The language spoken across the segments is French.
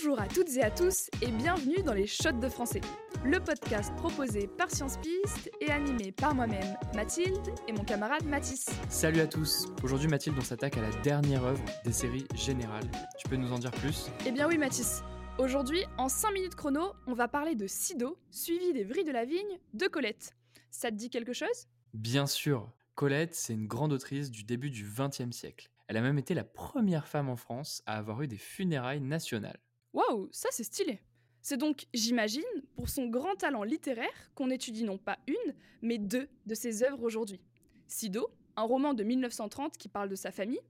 Bonjour à toutes et à tous et bienvenue dans les Shots de français, le podcast proposé par Science Piste et animé par moi-même, Mathilde, et mon camarade Mathis. Salut à tous Aujourd'hui Mathilde, on s'attaque à la dernière œuvre des séries générales. Tu peux nous en dire plus? Eh bien oui Mathis, aujourd'hui, en 5 minutes chrono, on va parler de Sido, suivi des Vrilles de la Vigne de Colette. Ça te dit quelque chose? Bien sûr Colette, c'est une grande autrice du début du XXe siècle. Elle a même été la première femme en France à avoir eu des funérailles nationales. Waouh, ça c'est stylé C'est donc, j'imagine, pour son grand talent littéraire qu'on étudie non pas une, mais deux de ses œuvres aujourd'hui. Sido, un roman de 1930 qui parle de sa famille,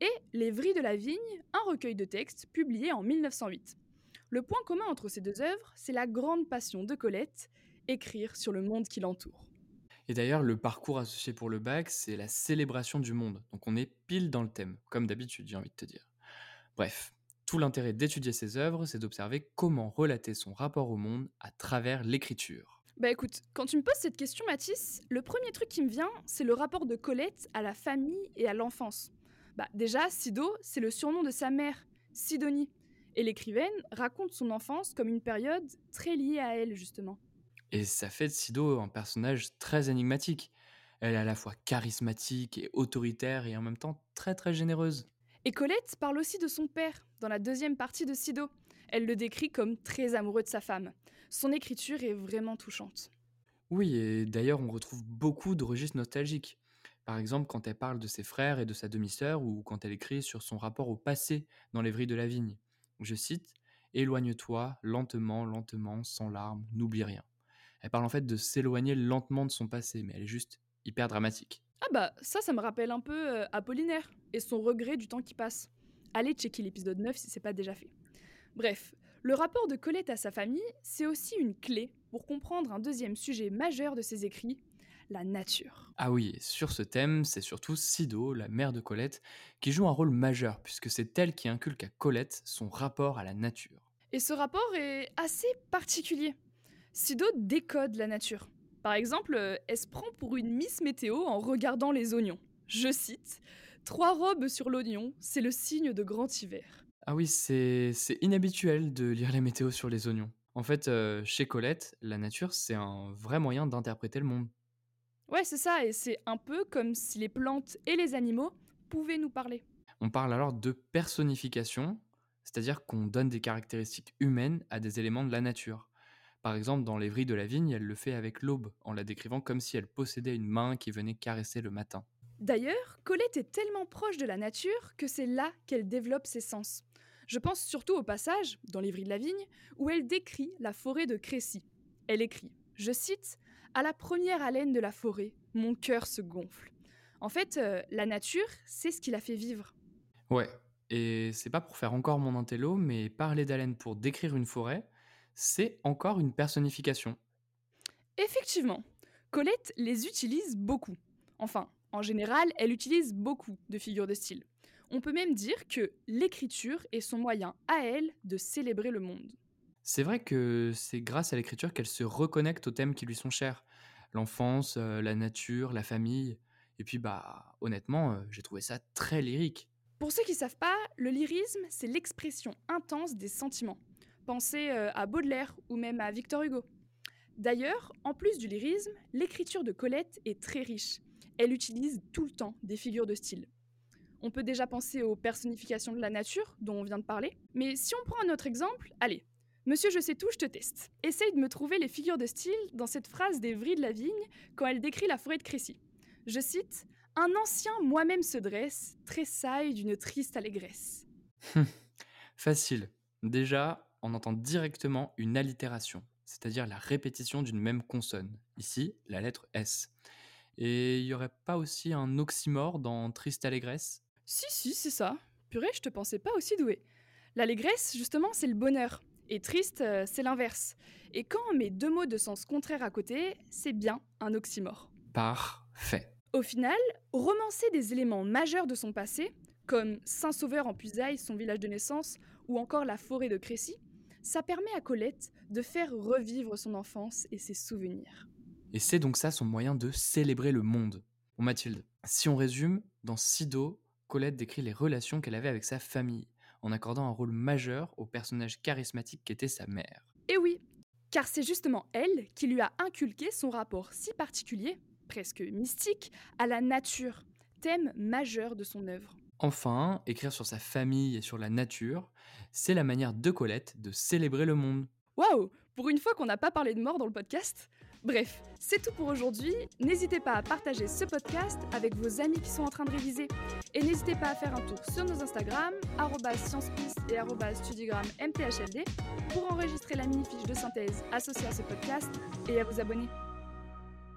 et Les Vrilles de la Vigne, un recueil de textes publié en 1908. Le point commun entre ces deux œuvres, c'est la grande passion de Colette, écrire sur le monde qui l'entoure. Et d'ailleurs, le parcours associé pour le bac, c'est la célébration du monde. Donc on est pile dans le thème, comme d'habitude, j'ai envie de te dire. Bref, tout l'intérêt d'étudier ses œuvres, c'est d'observer comment relater son rapport au monde à travers l'écriture. Bah écoute, quand tu me poses cette question, Mathis, le premier truc qui me vient, c'est le rapport de Colette à la famille et à l'enfance. Bah déjà, Sido, c'est le surnom de sa mère, Sidonie. Et l'écrivaine raconte son enfance comme une période très liée à elle, justement. Et ça fait de Sido un personnage très énigmatique. Elle est à la fois charismatique et autoritaire et en même temps très très généreuse. Et Colette parle aussi de son père, dans la deuxième partie de Sido. Elle le décrit comme très amoureux de sa femme. Son écriture est vraiment touchante. Oui, et d'ailleurs on retrouve beaucoup de registres nostalgiques. Par exemple quand elle parle de ses frères et de sa demi-sœur ou quand elle écrit sur son rapport au passé dans les vrilles de la vigne. Je cite Éloigne-toi lentement, lentement, sans larmes, n'oublie rien. Elle parle en fait de s'éloigner lentement de son passé, mais elle est juste hyper dramatique. Ah bah ça, ça me rappelle un peu euh, Apollinaire et son regret du temps qui passe. Allez checker l'épisode 9 si c'est pas déjà fait. Bref, le rapport de Colette à sa famille, c'est aussi une clé pour comprendre un deuxième sujet majeur de ses écrits, la nature. Ah oui, et sur ce thème, c'est surtout Sido, la mère de Colette, qui joue un rôle majeur, puisque c'est elle qui inculque à Colette son rapport à la nature. Et ce rapport est assez particulier. Sido décode la nature. Par exemple, euh, elle se prend pour une Miss Météo en regardant les oignons. Je cite Trois robes sur l'oignon, c'est le signe de grand hiver. Ah oui, c'est c'est inhabituel de lire les météos sur les oignons. En fait, euh, chez Colette, la nature, c'est un vrai moyen d'interpréter le monde. Ouais, c'est ça, et c'est un peu comme si les plantes et les animaux pouvaient nous parler. On parle alors de personnification, c'est-à-dire qu'on donne des caractéristiques humaines à des éléments de la nature. Par exemple, dans Vrilles de la Vigne, elle le fait avec l'aube, en la décrivant comme si elle possédait une main qui venait caresser le matin. D'ailleurs, Colette est tellement proche de la nature que c'est là qu'elle développe ses sens. Je pense surtout au passage, dans Vrilles de la Vigne, où elle décrit la forêt de Crécy. Elle écrit, je cite, À la première haleine de la forêt, mon cœur se gonfle. En fait, euh, la nature, c'est ce qui la fait vivre. Ouais, et c'est pas pour faire encore mon intello, mais parler d'haleine pour décrire une forêt, c'est encore une personnification. Effectivement, Colette les utilise beaucoup. Enfin, en général, elle utilise beaucoup de figures de style. On peut même dire que l'écriture est son moyen à elle de célébrer le monde. C'est vrai que c'est grâce à l'écriture qu'elle se reconnecte aux thèmes qui lui sont chers. L'enfance, euh, la nature, la famille. Et puis, bah, honnêtement, euh, j'ai trouvé ça très lyrique. Pour ceux qui ne savent pas, le lyrisme, c'est l'expression intense des sentiments. Pensez euh, à Baudelaire ou même à Victor Hugo. D'ailleurs, en plus du lyrisme, l'écriture de Colette est très riche. Elle utilise tout le temps des figures de style. On peut déjà penser aux personnifications de la nature, dont on vient de parler, mais si on prend un autre exemple, allez, Monsieur Je sais tout, je te teste. Essaye de me trouver les figures de style dans cette phrase des Vrilles de la Vigne quand elle décrit la forêt de Crécy. Je cite Un ancien moi-même se dresse, tressaille d'une triste allégresse. Facile. Déjà, on entend directement une allitération, c'est-à-dire la répétition d'une même consonne. Ici, la lettre S. Et il y aurait pas aussi un oxymore dans triste allégresse? Si, si, c'est ça. Purée, je te pensais pas aussi doué. L'allégresse, justement, c'est le bonheur. Et triste, euh, c'est l'inverse. Et quand on met deux mots de sens contraire à côté, c'est bien un oxymore. Parfait. Au final, romancer des éléments majeurs de son passé, comme Saint-Sauveur en Puisaye, son village de naissance, ou encore la forêt de Crécy, ça permet à Colette de faire revivre son enfance et ses souvenirs. Et c'est donc ça son moyen de célébrer le monde. Bon Mathilde, si on résume, dans Sido, Colette décrit les relations qu'elle avait avec sa famille, en accordant un rôle majeur au personnage charismatique qu'était sa mère. Et oui, car c'est justement elle qui lui a inculqué son rapport si particulier, presque mystique, à la nature, thème majeur de son œuvre. Enfin, écrire sur sa famille et sur la nature, c'est la manière de Colette de célébrer le monde. Waouh Pour une fois qu'on n'a pas parlé de mort dans le podcast Bref, c'est tout pour aujourd'hui. N'hésitez pas à partager ce podcast avec vos amis qui sont en train de réviser. Et n'hésitez pas à faire un tour sur nos Instagram, sciencepiste et studiogrammmthld, pour enregistrer la mini-fiche de synthèse associée à ce podcast et à vous abonner.